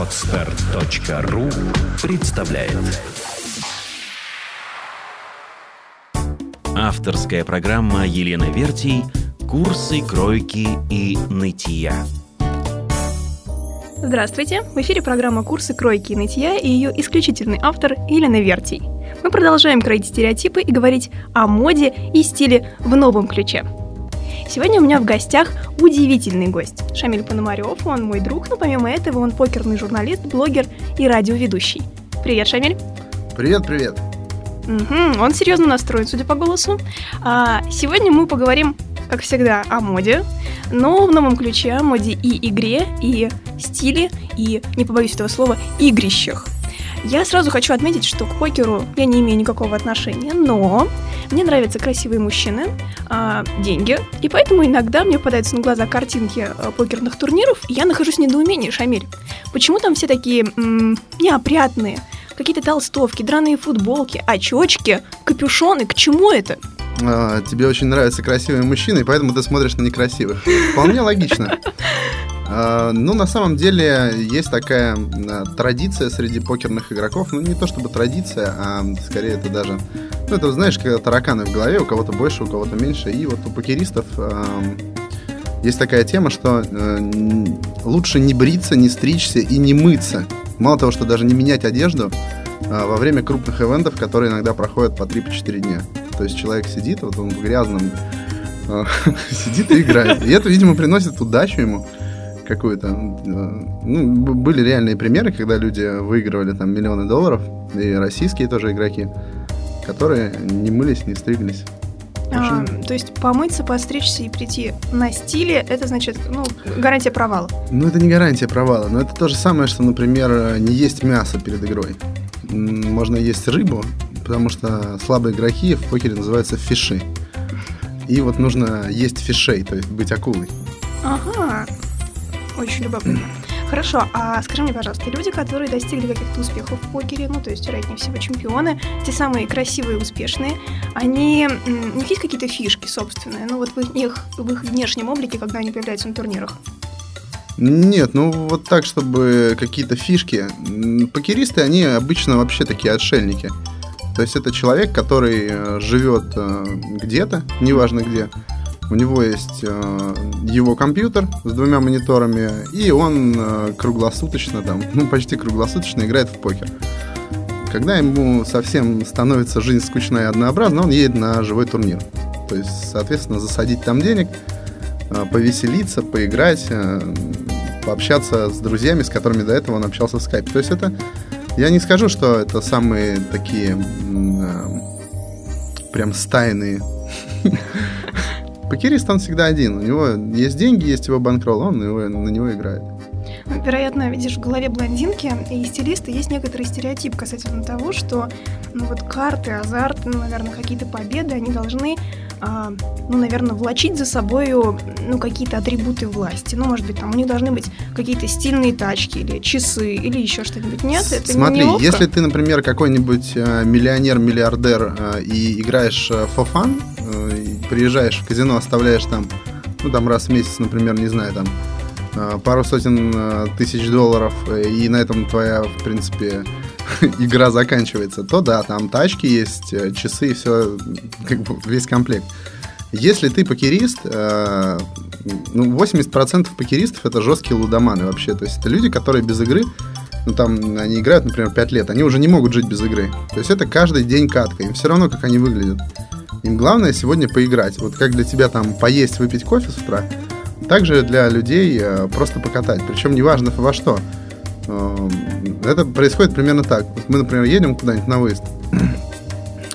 Отстар.ру представляет Авторская программа Елены Вертий «Курсы кройки и нытья». Здравствуйте! В эфире программа «Курсы кройки и нытья» и ее исключительный автор Елена Вертий. Мы продолжаем кроить стереотипы и говорить о моде и стиле в новом ключе. Сегодня у меня в гостях удивительный гость. Шамиль Пономарев, он мой друг, но помимо этого он покерный журналист, блогер и радиоведущий. Привет, Шамиль. Привет, привет. Угу, он серьезно настроен, судя по голосу. А, сегодня мы поговорим, как всегда, о моде, но в новом ключе, о моде и игре, и стиле, и, не побоюсь этого слова, игрищах. Я сразу хочу отметить, что к покеру я не имею никакого отношения, но мне нравятся красивые мужчины, а, деньги, и поэтому иногда мне попадаются на глаза картинки а, покерных турниров, и я нахожусь в недоумении, Шамиль. Почему там все такие м- неопрятные? Какие-то толстовки, драные футболки, очечки, капюшоны, к чему это? А, тебе очень нравятся красивые мужчины, и поэтому ты смотришь на некрасивых. Вполне логично. А, ну, на самом деле, есть такая а, традиция среди покерных игроков. Ну, не то чтобы традиция, а скорее это даже... Ну, это, знаешь, когда тараканы в голове, у кого-то больше, у кого-то меньше. И вот у покеристов а, есть такая тема, что лучше не бриться, не стричься и не мыться. Мало того, что даже не менять одежду во время крупных ивентов, которые иногда проходят по 3-4 дня. То есть человек сидит, вот он в грязном сидит и играет. И это, видимо, приносит удачу ему какую-то. Ну, были реальные примеры, когда люди выигрывали там миллионы долларов, и российские тоже игроки, которые не мылись, не стриглись. А, то есть помыться, постричься и прийти на стиле, это значит, ну, гарантия провала? Ну, это не гарантия провала, но это то же самое, что, например, не есть мясо перед игрой. Можно есть рыбу, потому что слабые игроки в покере называются фиши. И вот нужно есть фишей, то есть быть акулой. Ага, очень любопытно. Хорошо, а скажи мне, пожалуйста, люди, которые достигли каких-то успехов в покере, ну, то есть, вероятнее всего, чемпионы, те самые красивые и успешные, они, у них есть какие-то фишки собственные, ну, вот в их, в их внешнем облике, когда они появляются на турнирах? Нет, ну вот так, чтобы какие-то фишки. Покеристы, они обычно вообще такие отшельники. То есть это человек, который э, живет э, где-то, неважно где, у него есть э, его компьютер с двумя мониторами, и он э, круглосуточно, там, ну, почти круглосуточно играет в покер. Когда ему совсем становится жизнь скучная и однообразна, он едет на живой турнир. То есть, соответственно, засадить там денег, э, повеселиться, поиграть, э, пообщаться с друзьями, с которыми до этого он общался в скайпе. То есть это, я не скажу, что это самые такие э, прям стайные Покерист он всегда один. У него есть деньги, есть его банкролл, он его, на него играет. Вероятно, видишь, в голове блондинки и стилиста есть некоторый стереотип касательно того, что ну вот карты, азарт, ну, наверное, какие-то победы, они должны а, ну, наверное, влачить за собой ну, какие-то атрибуты власти. Ну, может быть, там у них должны быть какие-то стильные тачки или часы или еще что-нибудь. Нет, это Смотри, не если ты, например, какой-нибудь э, миллионер-миллиардер э, и играешь э, for fun, приезжаешь в казино, оставляешь там, ну, там раз в месяц, например, не знаю, там, э, пару сотен э, тысяч долларов, и на этом твоя, в принципе, игра заканчивается, то да, там тачки есть, э, часы и все, как бы весь комплект. Если ты покерист, ну, 80% покеристов это жесткие лудоманы вообще. То есть это люди, которые без игры, ну там они играют, например, 5 лет, они уже не могут жить без игры. То есть это каждый день катка, им все равно, как они выглядят. Им главное сегодня поиграть. Вот как для тебя там поесть, выпить кофе с утра, также для людей э, просто покатать. Причем неважно во что. Эм, это происходит примерно так. Мы, например, едем куда-нибудь на выезд.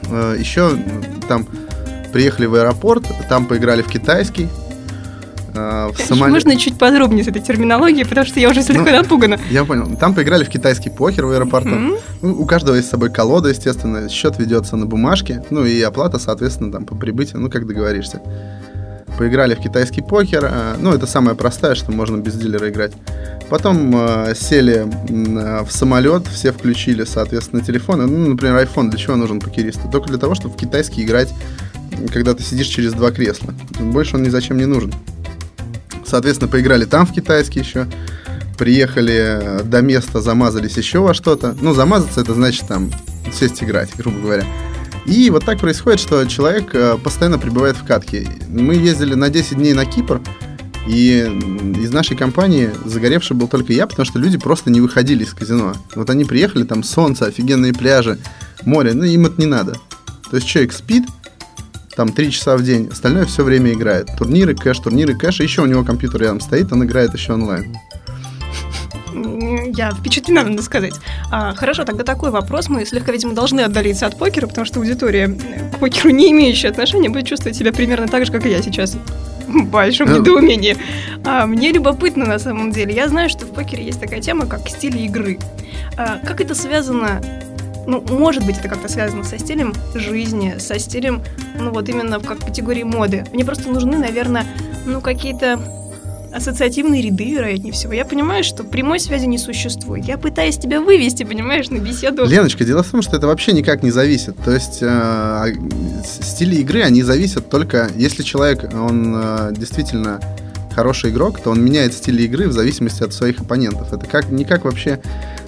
Э, Еще там приехали в аэропорт, там поиграли в китайский. Э, в Самолет... Можно чуть подробнее с этой терминологией, потому что я уже слегка ну, напугана. Я понял. Там поиграли в китайский покер в аэропорту. Mm-hmm. Ну, у каждого есть с собой колода, естественно. Счет ведется на бумажке. Ну и оплата, соответственно, там по прибытию, ну как договоришься поиграли в китайский покер. Э, ну, это самое простое, что можно без дилера играть. Потом э, сели э, в самолет, все включили, соответственно, телефоны. Ну, например, iPhone для чего нужен покеристу? Только для того, чтобы в китайский играть, когда ты сидишь через два кресла. Больше он ни зачем не нужен. Соответственно, поиграли там в китайский еще. приехали до места, замазались еще во что-то. Ну, замазаться это значит там сесть играть, грубо говоря. И вот так происходит, что человек э, постоянно пребывает в катке. Мы ездили на 10 дней на Кипр, и из нашей компании загоревший был только я, потому что люди просто не выходили из казино. Вот они приехали, там солнце, офигенные пляжи, море, ну им это не надо. То есть человек спит, там 3 часа в день, остальное все время играет. Турниры, кэш, турниры, кэш, еще у него компьютер рядом стоит, он играет еще онлайн я впечатлена, надо сказать. А, хорошо, тогда такой вопрос. Мы слегка, видимо, должны отдалиться от покера, потому что аудитория к покеру не имеющая отношения будет чувствовать себя примерно так же, как и я сейчас. В большом ну. недоумении. А, мне любопытно на самом деле. Я знаю, что в покере есть такая тема, как стиль игры. А, как это связано ну, может быть, это как-то связано со стилем жизни, со стилем, ну, вот именно как категории моды. Мне просто нужны, наверное, ну, какие-то ассоциативные ряды, вероятнее всего. Я понимаю, что прямой связи не существует. Я пытаюсь тебя вывести, понимаешь, на беседу. Леночка, дело в том, что это вообще никак не зависит. То есть э, стили игры, они зависят только, если человек, он э, действительно хороший игрок, то он меняет стиль игры в зависимости от своих оппонентов. Это как, никак вообще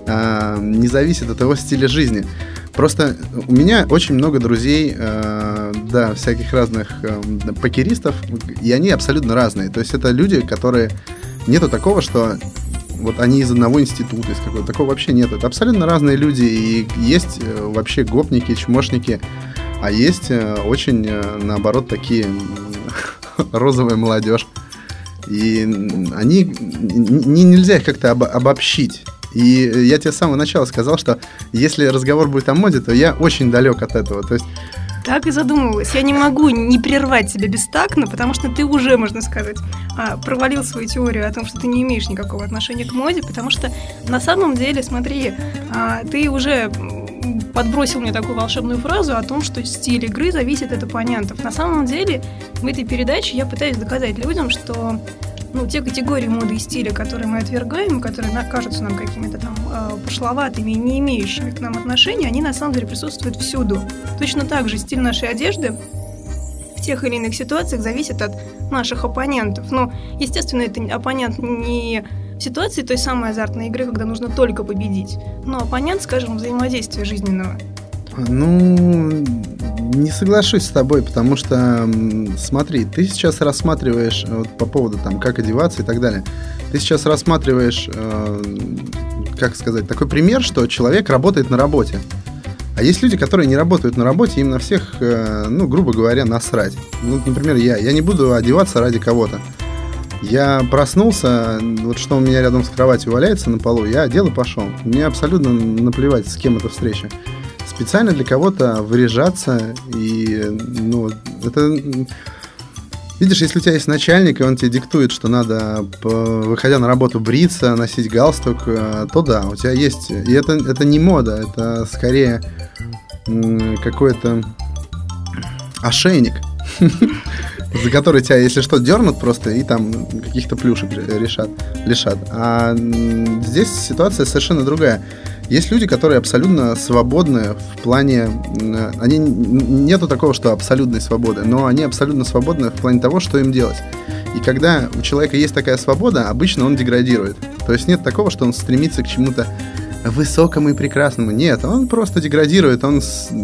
э, не зависит от его стиля жизни. Просто у меня очень много друзей, э, да, всяких разных э, покеристов, и они абсолютно разные. То есть это люди, которые... Нету такого, что вот они из одного института, из какого-то. Такого вообще нет. Это абсолютно разные люди. И есть э, вообще гопники, чмошники, а есть э, очень, э, наоборот, такие розовая молодежь. И они... Не, нельзя их как-то об, обобщить. И я тебе с самого начала сказал, что если разговор будет о моде, то я очень далек от этого. То есть так и задумывалась. Я не могу не прервать тебя бестактно, потому что ты уже, можно сказать, а, провалил свою теорию о том, что ты не имеешь никакого отношения к моде, потому что на самом деле, смотри, а, ты уже подбросил мне такую волшебную фразу о том, что стиль игры зависит от оппонентов. На самом деле, в этой передаче я пытаюсь доказать людям, что ну, те категории моды и стиля, которые мы отвергаем, которые кажутся нам какими-то там э, пошловатыми и не имеющими к нам отношения, они на самом деле присутствуют всюду. Точно так же стиль нашей одежды в тех или иных ситуациях зависит от наших оппонентов. Но, естественно, это оппонент не в ситуации той самой азартной игры, когда нужно только победить, но оппонент, скажем, взаимодействия жизненного. Ну, не соглашусь с тобой, потому что, смотри, ты сейчас рассматриваешь э, вот, по поводу там, как одеваться и так далее. Ты сейчас рассматриваешь, э, как сказать, такой пример, что человек работает на работе. А есть люди, которые не работают на работе, им на всех, э, ну, грубо говоря, насрать. Ну, например, я. Я не буду одеваться ради кого-то. Я проснулся, вот что у меня рядом с кроватью валяется на полу, я одел и пошел. Мне абсолютно наплевать, с кем эта встреча специально для кого-то выряжаться и, ну, это... Видишь, если у тебя есть начальник, и он тебе диктует, что надо, выходя на работу, бриться, носить галстук, э, то да, у тебя есть... И это, это не мода, это скорее какой-то ошейник, за который тебя, если что, дернут просто и там каких-то плюшек решат, лишат. А здесь ситуация совершенно другая. Есть люди, которые абсолютно свободны в плане... Они, нету такого, что абсолютной свободы, но они абсолютно свободны в плане того, что им делать. И когда у человека есть такая свобода, обычно он деградирует. То есть нет такого, что он стремится к чему-то высокому и прекрасному. Нет, он просто деградирует, он... С...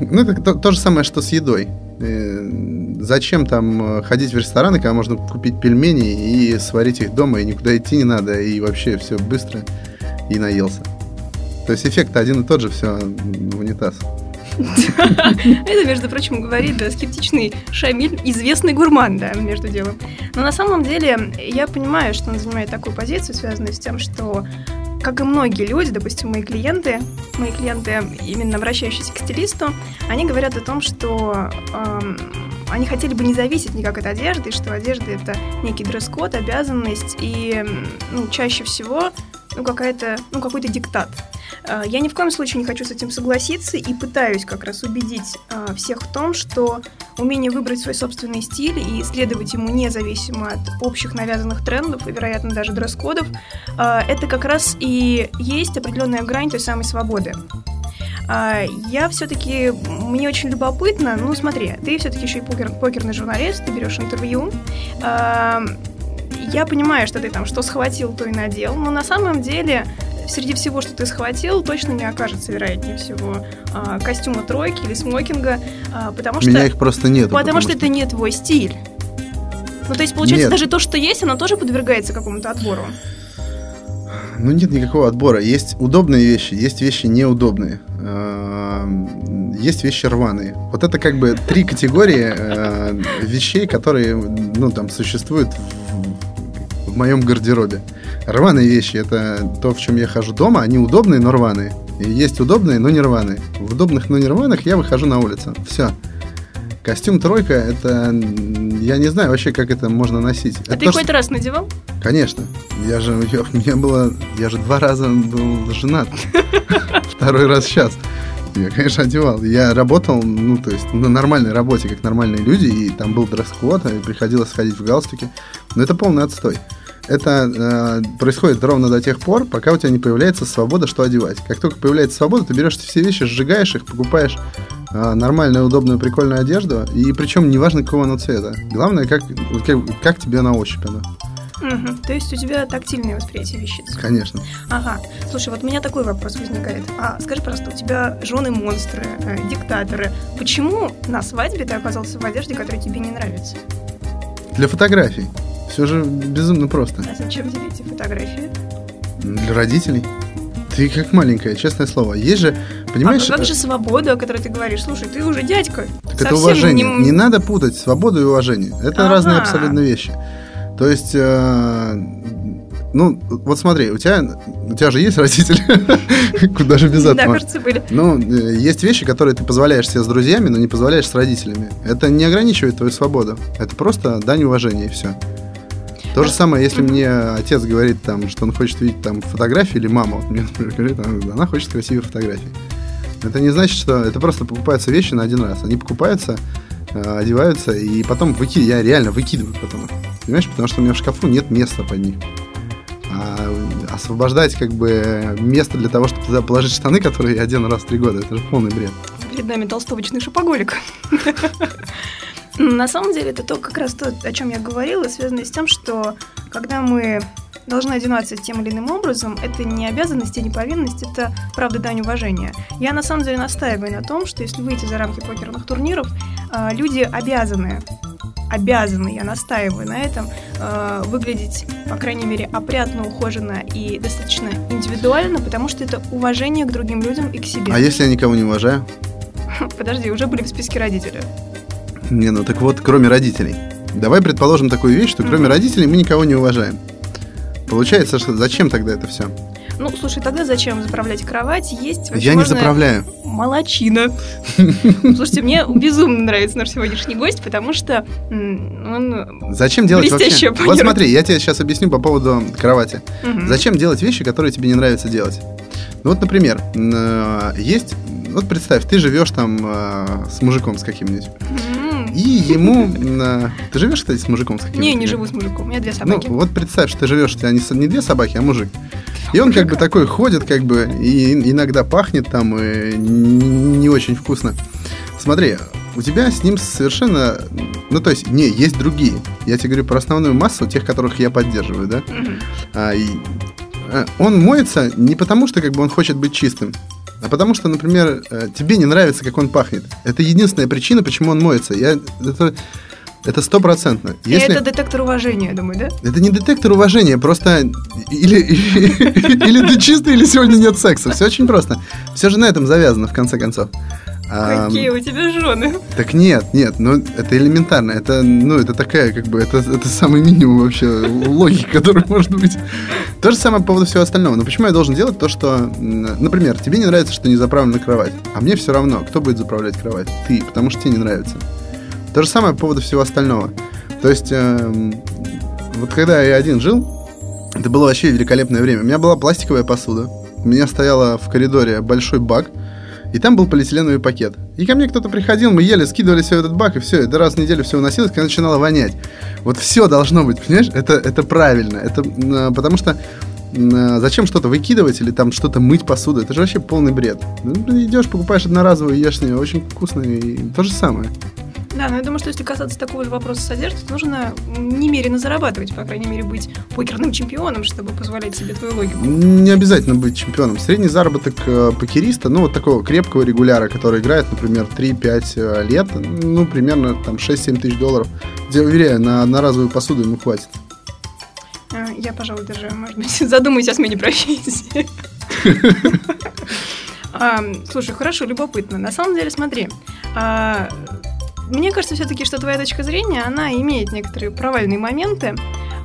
Ну, это то, то же самое, что с едой. Э, зачем там ходить в рестораны, когда можно купить пельмени и сварить их дома, и никуда идти не надо, и вообще все быстро и наелся. То есть эффект один и тот же, все в унитаз. Это, между прочим, говорит да, скептичный Шамиль, известный гурман, да, между делом. Но на самом деле я понимаю, что он занимает такую позицию, связанную с тем, что как и многие люди, допустим, мои клиенты, мои клиенты, именно обращающиеся к стилисту, они говорят о том, что э, они хотели бы не зависеть никак от одежды, что одежда это некий дресс-код, обязанность, и ну, чаще всего ну, какая-то, ну, какой-то диктат. А, я ни в коем случае не хочу с этим согласиться и пытаюсь как раз убедить а, всех в том, что умение выбрать свой собственный стиль и следовать ему независимо от общих навязанных трендов и, вероятно, даже дресс-кодов, а, это как раз и есть определенная грань той самой свободы. Я все-таки, мне очень любопытно, ну смотри, ты все-таки еще и покер, покерный журналист, ты берешь интервью, я понимаю, что ты там что схватил, то и надел, но на самом деле среди всего, что ты схватил, точно не окажется, вероятнее всего, а, костюма тройки или смокинга, а, потому что... У меня их просто нет. Потому, потому что, что это не твой стиль. Ну, то есть, получается, нет. даже то, что есть, оно тоже подвергается какому-то отбору. Ну, нет никакого отбора. Есть удобные вещи, есть вещи неудобные. Есть вещи рваные. Вот это как бы три категории э, вещей, которые, ну, там, существуют в, в моем гардеробе. Рваные вещи – это то, в чем я хожу дома. Они удобные, но рваные. И есть удобные, но не рваные. В удобных, но не рваных я выхожу на улицу. Все. Костюм тройка, это... Я не знаю вообще, как это можно носить. А это ты хоть что... раз надевал? Конечно. Я же... Я, мне было... Я же два раза был женат. Второй раз сейчас. Я, конечно, одевал. Я работал, ну, то есть, на нормальной работе, как нормальные люди, и там был дресс-код, и приходилось ходить в галстуке. Но это полный отстой. Это э, происходит ровно до тех пор, пока у тебя не появляется свобода, что одевать. Как только появляется свобода, ты берешь все вещи, сжигаешь их, покупаешь а, нормальную, удобную, прикольную одежду, и причем неважно, какого она цвета. Главное, как, как, как тебе на ощупь она. Угу. То есть у тебя тактильное восприятие вещиц. Конечно. Ага. Слушай, вот у меня такой вопрос возникает. А скажи, пожалуйста, у тебя жены монстры, э, диктаторы. Почему на свадьбе ты оказался в одежде, которая тебе не нравится? Для фотографий. Все же безумно просто. А зачем эти фотографии? Для родителей. Ты как маленькая, честное слово. Есть же, понимаешь... А как же свобода, о которой ты говоришь? Слушай, ты уже дядька. Так это уважение. Не... не надо путать свободу и уважение. Это ага. разные абсолютно вещи. То есть, э, ну, вот смотри, у тебя, у тебя же есть родители, куда же без этого. Да, кажется, были. Ну, э, есть вещи, которые ты позволяешь себе с друзьями, но не позволяешь с родителями. Это не ограничивает твою свободу. Это просто дань уважения и все. То же самое, если мне отец говорит, там, что он хочет видеть там фотографии, или мама, вот мне, например, говорит, она хочет красивые фотографии. Это не значит, что это просто покупаются вещи на один раз. Они покупаются, э, одеваются, и потом выки... я реально выкидываю потом. Понимаешь, потому что у меня в шкафу нет места под них. А освобождать как бы место для того, чтобы туда положить штаны, которые я одену раз в три года, это же полный бред. Перед нами толстовочный шопоголик. На самом деле это то, как раз то, о чем я говорила, связано с тем, что когда мы должны одеваться тем или иным образом, это не обязанность и не повинность, это правда дань уважения. Я на самом деле настаиваю на том, что если выйти за рамки покерных турниров, а, люди обязаны обязаны, я настаиваю на этом, э, выглядеть, по крайней мере, опрятно, ухоженно и достаточно индивидуально, потому что это уважение к другим людям и к себе. А если я никого не уважаю? Подожди, уже были в списке родителей. Не, ну так вот, кроме родителей. Давай предположим такую вещь, что кроме родителей мы никого не уважаем. Получается, что зачем тогда это все? Ну, слушай, тогда зачем заправлять кровать? Есть Я не заправляю. Молочина. Слушайте, мне безумно нравится наш сегодняшний гость, потому что он Зачем делать вообще? Вот смотри, я тебе сейчас объясню по поводу кровати. Зачем делать вещи, которые тебе не нравится делать? Ну вот, например, э, есть... Вот представь, ты живешь там э, с мужиком с каким-нибудь. И ему... Ты живешь, кстати, с мужиком? С не, не живу с мужиком. У меня две собаки. Ну, вот представь, что ты живешь, у тебя не, не две собаки, а мужик. И он как бы такой ходит, как бы, и иногда пахнет там, и не очень вкусно. Смотри, у тебя с ним совершенно... Ну, то есть, не, есть другие. Я тебе говорю про основную массу, тех, которых я поддерживаю, да? А, и, а, он моется не потому, что как бы он хочет быть чистым, а потому что, например, э, тебе не нравится, как он пахнет. Это единственная причина, почему он моется. Я, это, это стопроцентно. Если... Это детектор уважения, я думаю, да? Это не детектор уважения, просто или, или ты чистый, или сегодня нет секса. Все очень просто. Все же на этом завязано, в конце концов. Какие у тебя жены? Так нет, нет, ну это элементарно. Это, ну, это такая, как бы, это, это самый минимум вообще логики, который может быть. То же самое по поводу всего остального. Но почему я должен делать то, что, например, тебе не нравится, что не заправлена кровать, а мне все равно, кто будет заправлять кровать? Ты, потому что тебе не нравится. То же самое по поводу всего остального. То есть, э, вот когда я один жил, это было вообще великолепное время. У меня была пластиковая посуда. У меня стояла в коридоре большой бак, и там был полиэтиленовый пакет. И ко мне кто-то приходил, мы ели, скидывали все этот бак, и все, это раз в неделю все уносилось, когда начинало вонять. Вот все должно быть, понимаешь? Это, это правильно. Это, потому что зачем что-то выкидывать или там что-то мыть посуду? Это же вообще полный бред. Ну, идешь, покупаешь одноразовую, ешь с нее, очень вкусно и то же самое. Да, но я думаю, что если касаться такого же вопроса с одеждой, то нужно немерено зарабатывать, по крайней мере, быть покерным чемпионом, чтобы позволять себе твою логику. Не обязательно быть чемпионом. Средний заработок э, покериста, ну, вот такого крепкого регуляра, который играет, например, 3-5 э, лет, ну, примерно там 6-7 тысяч долларов. Я уверяю, на, на разовую посуду ему хватит. А, Я, пожалуй, даже, может быть, задумаюсь о смене профессии. Слушай, хорошо, любопытно. На самом деле, смотри, а, мне кажется все-таки, что твоя точка зрения, она имеет некоторые провальные моменты.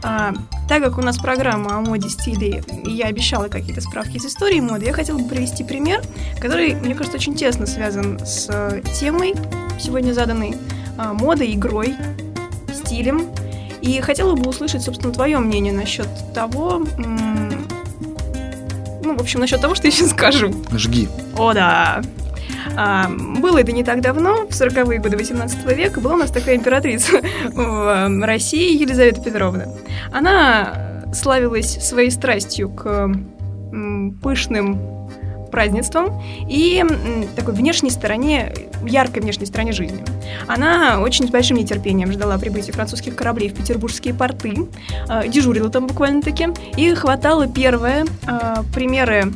А, Так как у нас программа о моде стиле, и я обещала какие-то справки из истории моды, я хотела бы привести пример, который, мне кажется, очень тесно связан с э, темой сегодня заданной, а, модой, игрой, стилем. И хотела бы услышать, собственно, твое мнение насчет того, ну, в общем, насчет того, что я сейчас скажу. Жги. О, да. А, было это не так давно, в 40-е годы 18 века, была у нас такая императрица в э, России, Елизавета Петровна. Она славилась своей страстью к пышным празднествам и такой внешней стороне, яркой внешней стороне жизни. Она очень с большим нетерпением ждала прибытия французских кораблей в петербургские порты, э, дежурила там буквально-таки, и хватала первые э, примеры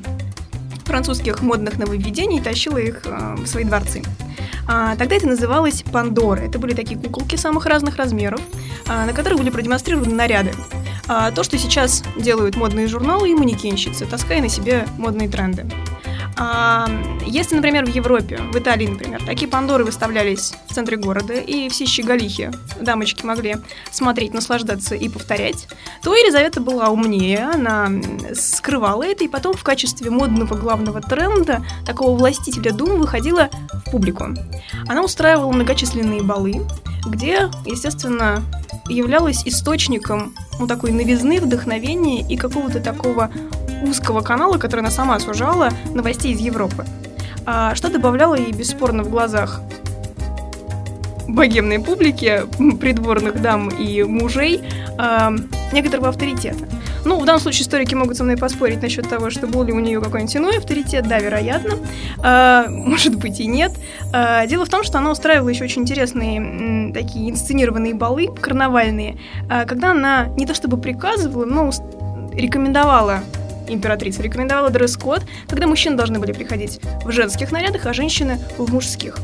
французских модных нововведений и тащила их э, в свои дворцы. А, тогда это называлось Пандора. Это были такие куколки самых разных размеров, а, на которых были продемонстрированы наряды. А, то, что сейчас делают модные журналы и манекенщицы, таская на себе модные тренды. А, если, например, в Европе, в Италии, например, такие пандоры выставлялись в центре города, и все щеголихи, дамочки могли смотреть, наслаждаться и повторять, то Елизавета была умнее, она скрывала это, и потом в качестве модного главного тренда, такого властителя дум, выходила в публику. Она устраивала многочисленные балы, где, естественно, являлась источником ну, такой новизны, вдохновения и какого-то такого узкого канала, который она сама сужала новостей из Европы. А что добавляло ей бесспорно в глазах богемной публики, придворных дам и мужей, а, некоторого авторитета. Ну, в данном случае историки могут со мной поспорить насчет того, что был ли у нее какой-нибудь иной авторитет. Да, вероятно. А, может быть и нет. А, дело в том, что она устраивала еще очень интересные м, такие инсценированные балы, карнавальные, а, когда она не то чтобы приказывала, но рекомендовала императрица рекомендовала дресс-код, когда мужчины должны были приходить в женских нарядах, а женщины в мужских.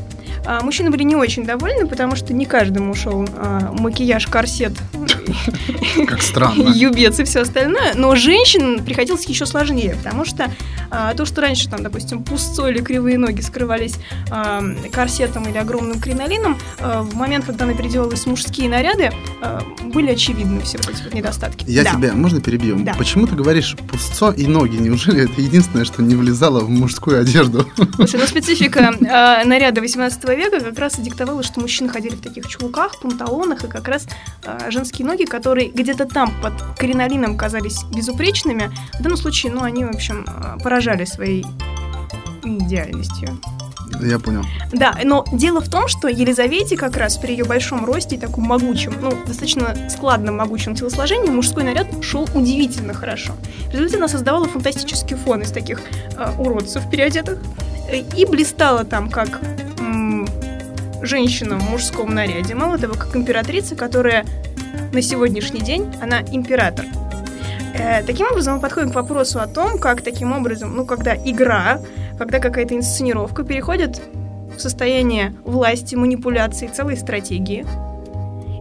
А, мужчины были не очень довольны, потому что не каждому шел а, макияж, корсет, Как странно. юбец и все остальное. Но женщинам приходилось еще сложнее, потому что а, то, что раньше, там, допустим, пусцо или кривые ноги скрывались а, корсетом или огромным кринолином, а, в момент, когда она переделалась мужские наряды, а, были очевидны все эти вот недостатки. Я Да. тебя, можно перебью? Да. Почему ты говоришь пусцо и ноги? Неужели это единственное, что не влезало в мужскую одежду? Слушай, ну специфика э, наряда 18 века как раз и диктовала, что мужчины ходили в таких чулках, панталонах, и как раз э, женские ноги, которые где-то там под кринолином казались безупречными, в данном случае, ну, они, в общем, э, поражали своей идеальностью. Я понял. Да, но дело в том, что Елизавете как раз при ее большом росте и таком могучем, ну, достаточно складном могучем телосложении мужской наряд шел удивительно хорошо. В результате она создавала фантастический фон из таких э, уродцев переодетых э, и блистала там как женщина в мужском наряде. Мало того, как императрица, которая на сегодняшний день, она император. Э, Таким образом, мы подходим к вопросу о том, как таким образом, ну, когда игра, когда какая-то инсценировка переходит в состояние власти, манипуляции, целой стратегии.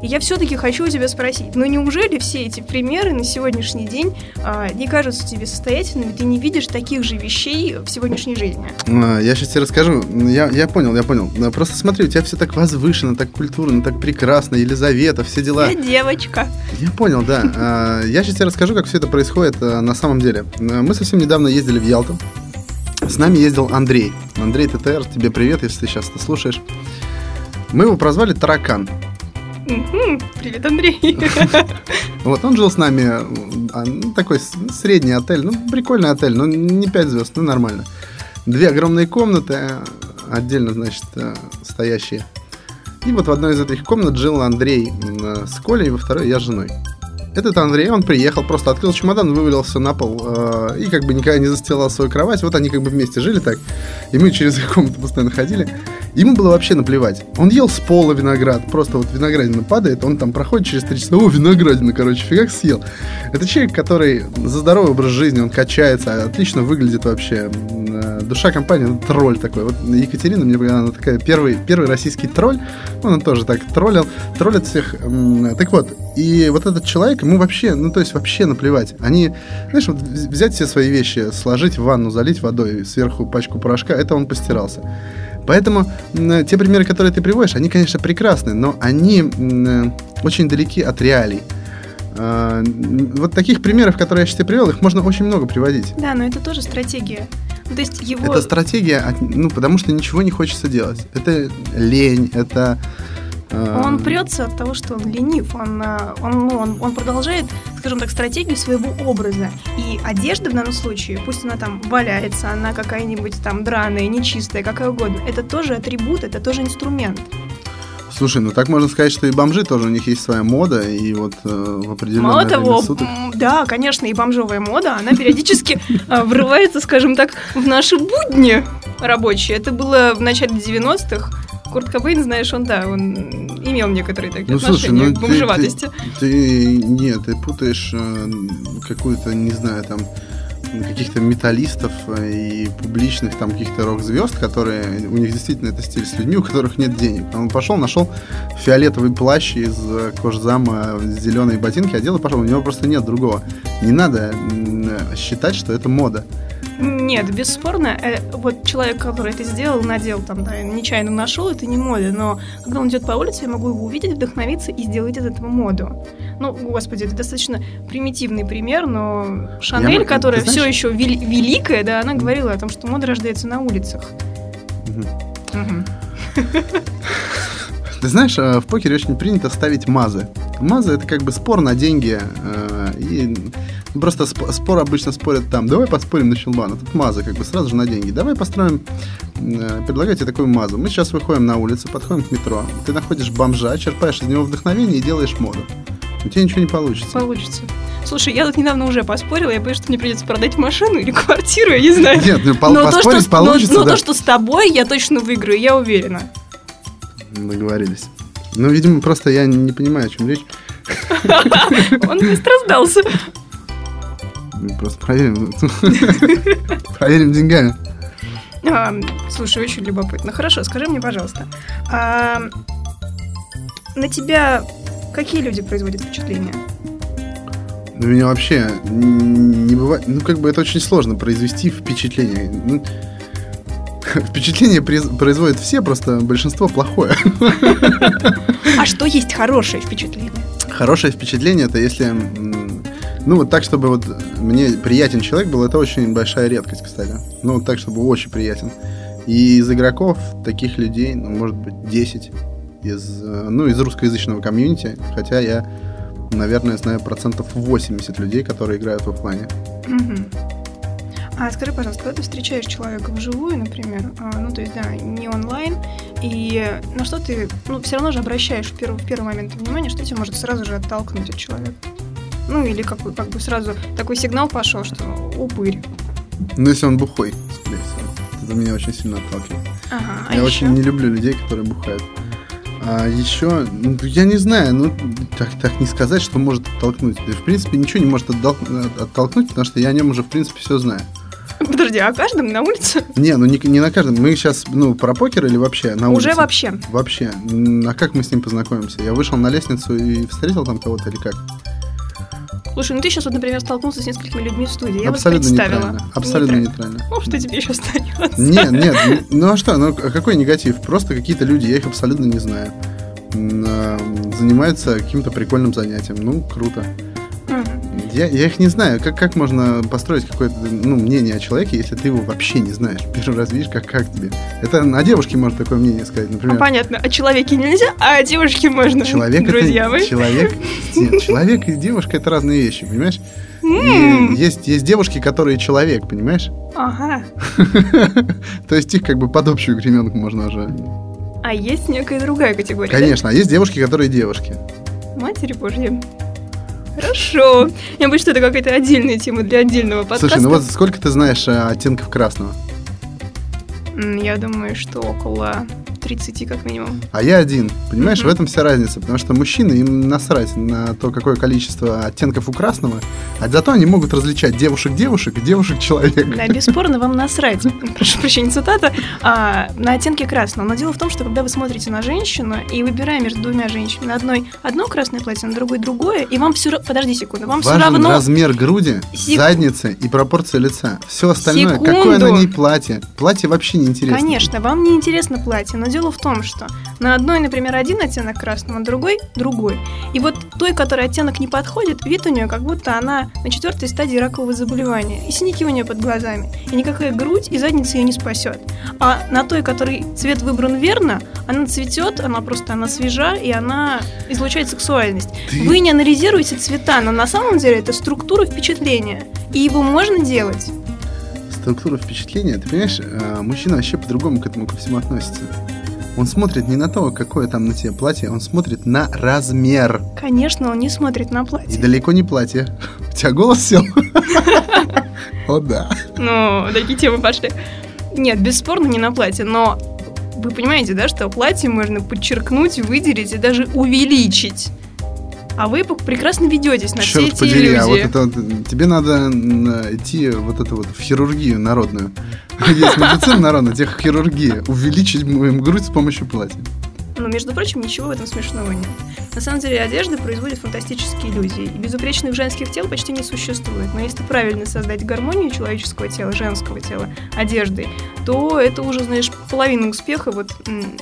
И я все-таки хочу у тебя спросить, ну неужели все эти примеры на сегодняшний день а, не кажутся тебе состоятельными, ты не видишь таких же вещей в сегодняшней жизни? А, Я сейчас тебе расскажу. Я, я понял, я понял. Просто смотри, у тебя все так возвышено, так культурно, так прекрасно. Елизавета, все дела. Я девочка. Я понял, да. А, Я сейчас тебе расскажу, как все это происходит а, на самом деле. Мы совсем недавно ездили в Ялту. С нами ездил Андрей. Андрей ТТР, тебе привет, если ты сейчас это слушаешь. Мы его прозвали Таракан. Привет, Андрей. Вот, он жил с нами, а, ну, такой средний отель, ну, прикольный отель, но не 5 звезд, ну, нормально. Две огромные комнаты, э, отдельно, значит, э, стоящие. И вот в одной из этих комнат жил Андрей м, с Колей, во второй я с женой. Этот Андрей, он приехал, просто открыл чемодан, вывалил все на пол э, и как бы никогда не застилал свою кровать. Вот они как бы вместе жили так. И мы через комнату постоянно ходили. Ему было вообще наплевать. Он ел с пола виноград. Просто вот виноградина падает, он там проходит через три часа. О, виноградина, короче, фигак съел. Это человек, который за здоровый образ жизни, он качается, отлично выглядит вообще. Э, душа компании, ну, тролль такой. Вот Екатерина, мне она такая первый, первый российский тролль. Он тоже так троллил. Троллит всех. Так вот, и вот этот человек, ему вообще, ну то есть вообще наплевать. Они, знаешь, вот взять все свои вещи, сложить в ванну, залить водой, сверху пачку порошка, это он постирался. Поэтому те примеры, которые ты приводишь, они, конечно, прекрасны, но они э, очень далеки от реалий. А, вот таких примеров, которые я сейчас привел, их можно очень много приводить. Да, но это тоже стратегия. То есть его... Это стратегия, ну, потому что ничего не хочется делать. Это лень, это он прется от того, что он ленив, он, э, он, ну, он, он продолжает, скажем так, стратегию своего образа. И одежда в данном случае, пусть она там валяется, она какая-нибудь там драная, нечистая, какая угодно, это тоже атрибут, это тоже инструмент. Слушай, ну так можно сказать, что и бомжи тоже у них есть своя мода, и вот э, в определенное Мало того, суток... да, конечно, и бомжовая мода, она периодически э, врывается, скажем так, в наши будни рабочие. Это было в начале 90-х, Курт Кобейн, знаешь, он, да, он имел некоторые такие ну, отношения слушай, ну, к бомжеватости. Ты, ты, ты, нет, ты путаешь э, какую-то, не знаю, там, каких-то металлистов э, и публичных там каких-то рок-звезд, которые, у них действительно это стиль с людьми, у которых нет денег. Он пошел, нашел фиолетовый плащ из кожзама, зеленые ботинки, одел и пошел. У него просто нет другого. Не надо считать, что это мода. Нет, бесспорно, э, вот человек, который это сделал, надел там, да, нечаянно нашел, это не мода, но когда он идет по улице, я могу его увидеть, вдохновиться и сделать из этого моду. Ну, господи, это достаточно примитивный пример, но Шанель, я, которая знаешь... все еще вел- великая, да, она говорила о том, что мода рождается на улицах. Ты знаешь, э, в покере очень принято ставить мазы. Мазы это как бы спор на деньги. Э, и Просто спор обычно спорят там, давай поспорим на щелбан, а тут маза как бы сразу же на деньги. Давай построим, э, предлагайте такую мазу. Мы сейчас выходим на улицу, подходим к метро, ты находишь бомжа, черпаешь из него вдохновение и делаешь моду. У тебя ничего не получится. Получится. Слушай, я тут недавно уже поспорила, я боюсь, что мне придется продать машину или квартиру, я не знаю. Нет, ну, пол- но поспорить то, что, получится, но, но да. то, что с тобой, я точно выиграю, я уверена. Договорились. Ну, видимо, просто я не понимаю, о чем речь. Он быстро сдался. Просто проверим. Проверим деньгами. А, слушай, очень любопытно. Хорошо, скажи мне, пожалуйста, а на тебя какие люди производят впечатление? На меня вообще не бывает... Ну, как бы это очень сложно произвести впечатление. Ну, впечатление производят все, просто большинство плохое. А что есть хорошее впечатление? Хорошее впечатление это если ну, вот так, чтобы вот мне приятен человек был, это очень большая редкость, кстати. Ну, вот так, чтобы очень приятен. И из игроков таких людей, ну, может быть, 10 из, э, ну, из русскоязычного комьюнити, хотя я, наверное, знаю процентов 80 людей, которые играют в офлайне. А скажи, пожалуйста, когда ты встречаешь человека вживую, например, а, ну, то есть, да, не онлайн, и на что ты, ну, все равно же обращаешь в первый, в первый момент внимание, что тебя может сразу же оттолкнуть от человека? Ну, или как, как бы сразу такой сигнал пошел, что упырь. Ну, если он бухой, скорее всего. Это меня очень сильно отталкивает. Ага, а Я очень не люблю людей, которые бухают. А еще, ну, я не знаю, ну, так, так не сказать, что может оттолкнуть. Да, в принципе, ничего не может оттолкнуть, потому что я о нем уже, в принципе, все знаю. Подожди, а каждом на улице? Не, ну не, не на каждом. Мы сейчас, ну, про покер или вообще на улице? Уже вообще. Вообще. А как мы с ним познакомимся? Я вышел на лестницу и встретил там кого-то или как? Слушай, ну ты сейчас вот, например, столкнулся с несколькими людьми в студии. Я Абсолютно вот представила. Нейтрально. Абсолютно нейтрально. Ну, что тебе еще остается? Нет, нет. Ну а что? Ну какой негатив? Просто какие-то люди, я их абсолютно не знаю. А, занимаются каким-то прикольным занятием. Ну, круто. Я, я их не знаю. Как, как можно построить какое-то ну, мнение о человеке, если ты его вообще не знаешь? Первый раз видишь, как, как тебе. Это о девушке можно такое мнение сказать, например. А, понятно. О человеке нельзя, а о девушке можно. Человек Друзья это, вы. Человек, нет, человек и девушка это разные вещи, понимаешь? И есть, есть девушки, которые человек, понимаешь? Ага. То есть их как бы под общую гременку можно уже... А есть некая другая категория. Конечно, а есть девушки, которые девушки. Матери Божьи. Хорошо. Я что это какая-то отдельная тема для отдельного подкаста. Слушай, ну вот сколько ты знаешь э, оттенков красного? Я думаю, что около 30 как минимум. А я один. Понимаешь, Мгм. в этом вся разница. Потому что мужчины, им насрать на то, какое количество оттенков у красного. А зато они могут различать девушек-девушек и девушек-человек. Да, бесспорно, вам насрать, прошу прощения, цитата, а, на оттенки красного. Но дело в том, что когда вы смотрите на женщину и выбирая между двумя женщинами, на одной одно красное платье, на другой другое, и вам все равно... Подожди секунду, вам все Важен равно... размер груди, Сек- задницы и пропорция лица. Все остальное, Секунду. какое на ней платье. Платье вообще не интересно. Конечно, вам не интересно платье, но дело в том, что на одной, например, один оттенок красного, на другой другой. И вот той, которой оттенок не подходит, вид у нее как будто она на четвертой стадии ракового заболевания. И синяки у нее под глазами. И никакая грудь и задница ее не спасет. А на той, которой цвет выбран верно, она цветет, она просто она свежа, и она излучает сексуальность. Ты- Вы не анализируете цвета, но на самом деле это структура впечатления. И его можно делать. Структура впечатления, ты понимаешь, э, мужчина вообще по-другому к этому ко всему относится. Он смотрит не на то, какое там на тебе платье, он смотрит на размер. Конечно, он не смотрит на И платье. далеко не платье. У тебя голос сел? О, да. Ну, такие темы пошли. Нет, бесспорно не на платье, но вы понимаете, да, что платье можно подчеркнуть, выделить и даже увеличить. А вы прекрасно ведетесь на все Черт эти подери, иллюзии. а вот это вот, тебе надо идти вот это вот в хирургию народную. Есть медицина народная, тех хирургия. Увеличить им грудь с помощью платья. Но, между прочим, ничего в этом смешного нет. На самом деле, одежда производит фантастические иллюзии. И безупречных женских тел почти не существует. Но если правильно создать гармонию человеческого тела, женского тела, одеждой, то это уже, знаешь, половина успеха. Вот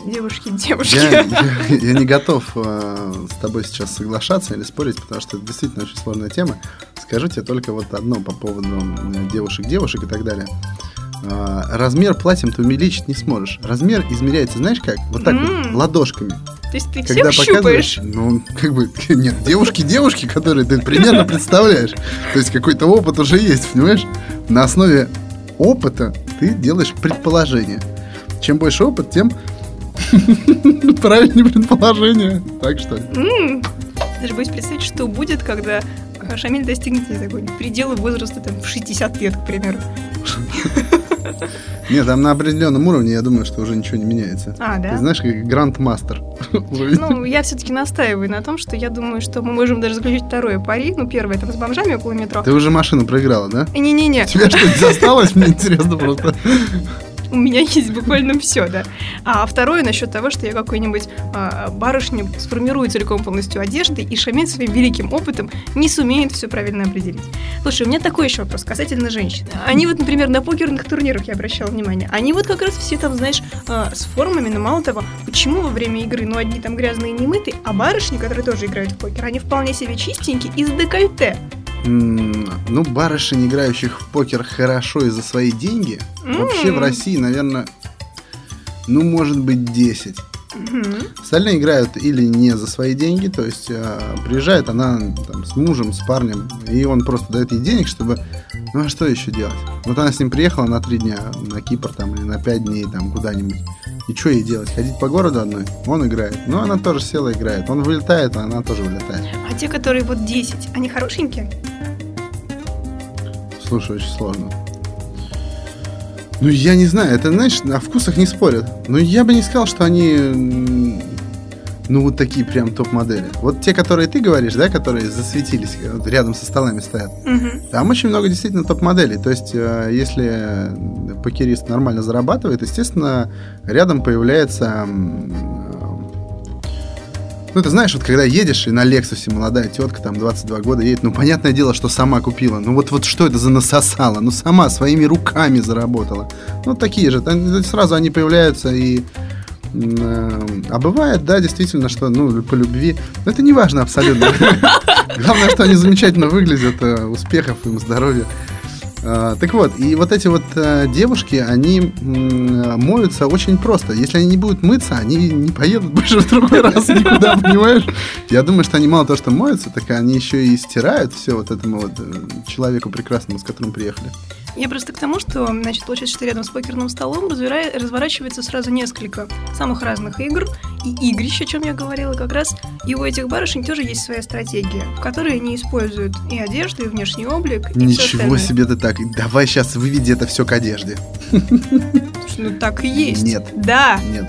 девушки, девушки. Я, я- я не готов э, с тобой сейчас соглашаться или спорить, потому что это действительно очень сложная тема. Скажу тебе только вот одно по поводу девушек-девушек и так далее. А, Размер платьем ты увеличить не сможешь. Размер измеряется, знаешь как? Вот так вот, М. ладошками. То есть ты Когда всех показываешь, щупаешь. ну, как бы, нет, девушки-девушки, которые ты примерно представляешь. То есть какой-то опыт уже есть, понимаешь? На основе опыта ты делаешь предположение. Чем больше опыт, тем правильнее предположение. Так что, Даже боюсь представить, что будет, когда э, Шамиль достигнет не предела возраста там, в 60 лет, к примеру. нет, там на определенном уровне, я думаю, что уже ничего не меняется. А, Ты да? знаешь, как гранд-мастер. Уже Ну, я все-таки настаиваю на том, что я думаю, что мы можем даже заключить второе пари. Ну, первое там с бомжами около метро. Ты уже машину проиграла, да? Не-не-не, У тебя что-нибудь осталось? Мне интересно просто. У меня есть буквально все, да. А второе насчет того, что я какой-нибудь а, барышню сформирую целиком полностью одеждой, и Шамиль своим великим опытом не сумеет все правильно определить. Слушай, у меня такой еще вопрос касательно женщин. Они вот, например, на покерных турнирах, я обращала внимание, они вот как раз все там, знаешь, а, с формами, но мало того, почему во время игры, ну, одни там грязные и немытые, а барышни, которые тоже играют в покер, они вполне себе чистенькие и с декольте. Ну, барышень, играющих в покер хорошо и за свои деньги, вообще в. России, наверное, ну, может быть, 10. Мгм. Остальные играют или не за свои деньги, то есть э, приезжает она там, с мужем, с парнем, и он просто дает ей денег, чтобы... Ну, а что еще делать? Вот она с ним приехала на три дня на Кипр там или на пять дней там куда-нибудь. И что ей делать? Ходить по городу одной? Он играет. Ну, она тоже села играет. Он вылетает, а она тоже вылетает. А те, которые вот 10, они хорошенькие? Слушай, очень сложно. Ну, я не знаю, это, знаешь, о вкусах не спорят. Но я бы не сказал, что они, ну, вот такие прям топ-модели. Вот те, которые ты говоришь, да, которые засветились, э, вот рядом со столами стоят, Мгм. там очень много действительно топ-моделей. То есть, э, если покерист нормально зарабатывает, естественно, рядом появляется... Ну, ты знаешь, вот когда едешь, и на Лексусе молодая тетка, там, 22 года едет, ну, понятное дело, что сама купила. Ну, вот, вот что это за насосала? Ну, сама своими руками заработала. Ну, такие же. Там Сразу они появляются и... э, А бывает, да, действительно, что, ну, по любви. Но это не важно абсолютно. Главное, что они замечательно выглядят. э, Успехов им, здоровья. А, Так вот, и вот эти вот э, девушки, они э, моются очень просто. Если они не будут мыться, они не поедут больше в другой раз никуда, понимаешь? Я думаю, что они мало того, что моются, так они еще и стирают все вот этому вот э, человеку прекрасному, с которым приехали. Я просто к тому, что, значит, получается, что рядом с покерным столом развира- разворачивается сразу несколько самых разных игр и игрищ, о чем я говорила как раз. И у этих барышень тоже есть своя стратегия, в которой они используют и одежду, и внешний облик, и Ничего себе ты так. Давай сейчас выведи это все к одежде. Ну так и есть. Нет. Да. Нет.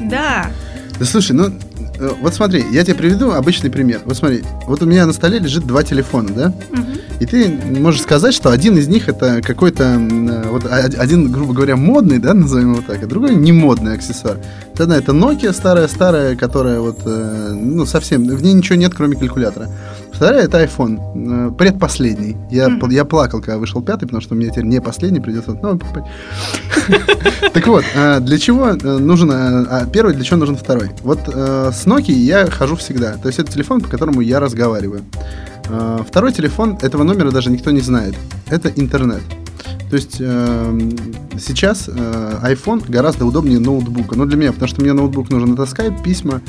Да. Да слушай, ну э, вот смотри, я тебе приведу обычный пример. Вот смотри, вот у меня на столе лежит два телефона, да? Мгм. И ты можешь сказать, что один из них это какой-то, э, вот один, грубо говоря, модный, да, назовем его так, а другой не модный аксессуар. Тогда это Nokia старая-старая, которая вот, э, ну, совсем, в ней ничего нет, кроме калькулятора. Вторая это iPhone, э, предпоследний. Я, Мгм. я плакал, когда вышел пятый, потому что у меня теперь не последний, придется новый покупать. Так вот, э, для чего э, нужен э, а, первый, для чего нужен второй? Вот с Nokia я хожу всегда. То есть это телефон, по которому я разговариваю. Второй телефон, этого номера даже никто не знает. Это интернет. То есть э, сейчас э, iPhone гораздо удобнее ноутбука. Но для меня, потому что мне ноутбук нужен это Skype, письма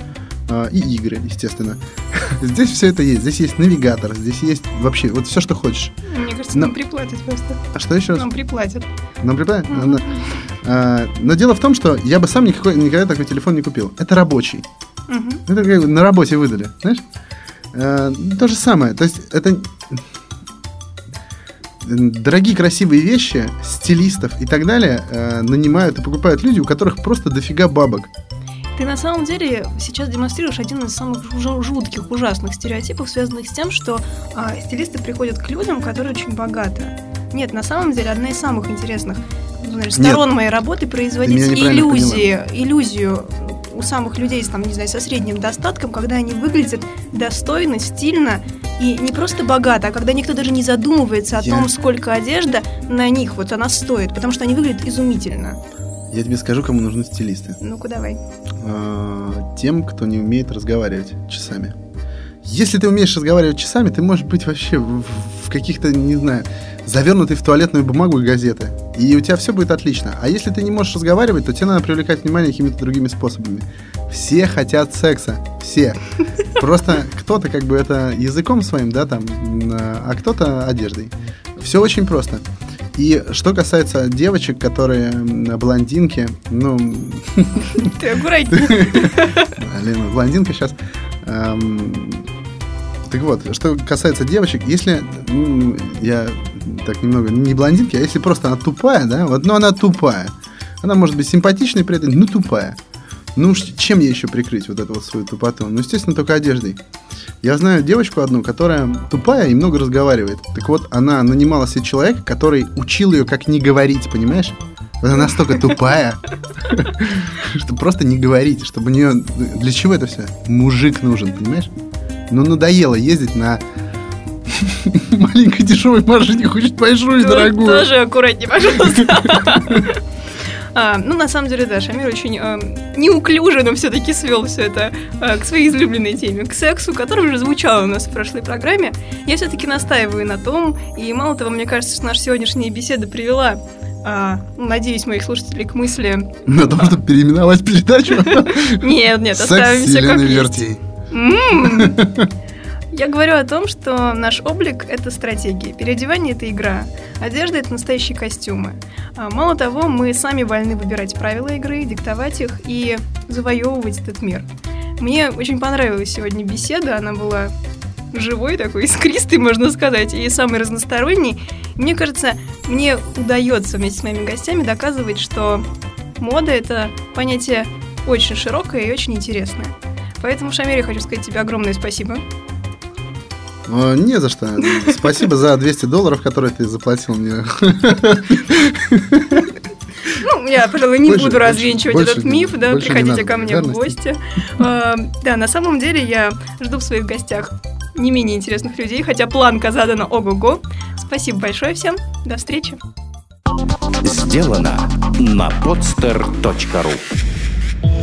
э, и игры, естественно. Здесь все это есть. Здесь есть навигатор, здесь есть вообще вот все, что хочешь. Мне кажется, нам приплатят просто. А что еще раз? Нам приплатят. Нам на- а, Но дело в том, что я бы сам никакой, никогда такой телефон не купил. Это рабочий. Это как на работе выдали, знаешь? Э, То же самое. То есть это дорогие красивые вещи, стилистов и так далее э, нанимают и покупают люди, у которых просто дофига бабок. Ты на самом деле сейчас демонстрируешь один из самых жу- жутких, ужасных стереотипов, связанных с тем, что а, стилисты приходят к людям, которые очень богаты. Нет, на самом деле одна из самых интересных ну, знаешь, сторон моей работы производить иллюзии, иллюзию у самых людей, там, не знаю, со средним достатком, когда они выглядят достойно, стильно и не просто богато, а когда никто даже не задумывается о Я- том, сколько одежда на них вот она стоит, потому что они выглядят изумительно. Я тебе скажу, кому нужны стилисты. Ну-ка давай. Э, Тем, кто не умеет разговаривать часами. Если ты умеешь разговаривать часами, ты можешь быть вообще в, в каких-то, не знаю, завернутый в туалетную бумагу и газеты. И у тебя все будет отлично. А если ты не можешь разговаривать, то тебе надо привлекать внимание какими-то другими способами. Все хотят секса. Все. Просто кто-то как бы это языком своим, да, там, а кто-то одеждой. Все очень просто. И что касается девочек, которые блондинки, ну, Ты аккуратнее. Лена, блондинка сейчас. Так вот, что касается девочек, если ну, я так немного не блондинки, а если просто она тупая, да, вот, ну она тупая. Она может быть симпатичной при этом, ну тупая. Ну чем ей еще прикрыть вот эту вот свою тупоту? Ну, естественно, только одеждой. Я знаю девочку одну, которая тупая и много разговаривает. Так вот, она нанимала себе человека, который учил ее, как не говорить, понимаешь? Вот Она настолько тупая, что просто не говорить, чтобы у нее... Для чего это все? Мужик нужен, понимаешь? Ну, надоело ездить на маленькой дешевой машине, хочет большую и дорогую. Тоже аккуратнее, пожалуйста. А, ну, на самом деле, да, Шамир очень э, неуклюже, но все-таки свел все это э, к своей излюбленной теме, к сексу, который уже звучал у нас в прошлой программе. Я все-таки настаиваю на том, и мало того, мне кажется, что наша сегодняшняя беседа привела, а, надеюсь, моих слушателей к мысли... На том, чтобы переименовать передачу. Нет, нет, Секс оставим с все как есть. Я говорю о том, что наш облик — это стратегия, переодевание — это игра, одежда — это настоящие костюмы. А Мало того, мы сами вольны выбирать правила игры, диктовать их и завоевывать этот мир. Мне очень понравилась сегодня беседа, она была живой такой, искристый, можно сказать, и самый разносторонний. Мне кажется, мне удается вместе с моими гостями доказывать, что мода — это понятие очень широкое и очень интересное. Поэтому, Шамир, я хочу сказать тебе огромное спасибо. Э, Не за что. Спасибо за 200 долларов, которые ты заплатил мне. Ну, я, пожалуй, не Больше- буду развенчивать больше этот миф, да, приходите ко мне в гости. А, Да, на самом деле я жду в своих гостях не менее интересных людей, хотя планка задана ого-го. Спасибо большое всем, до встречи. Сделано на podster.ru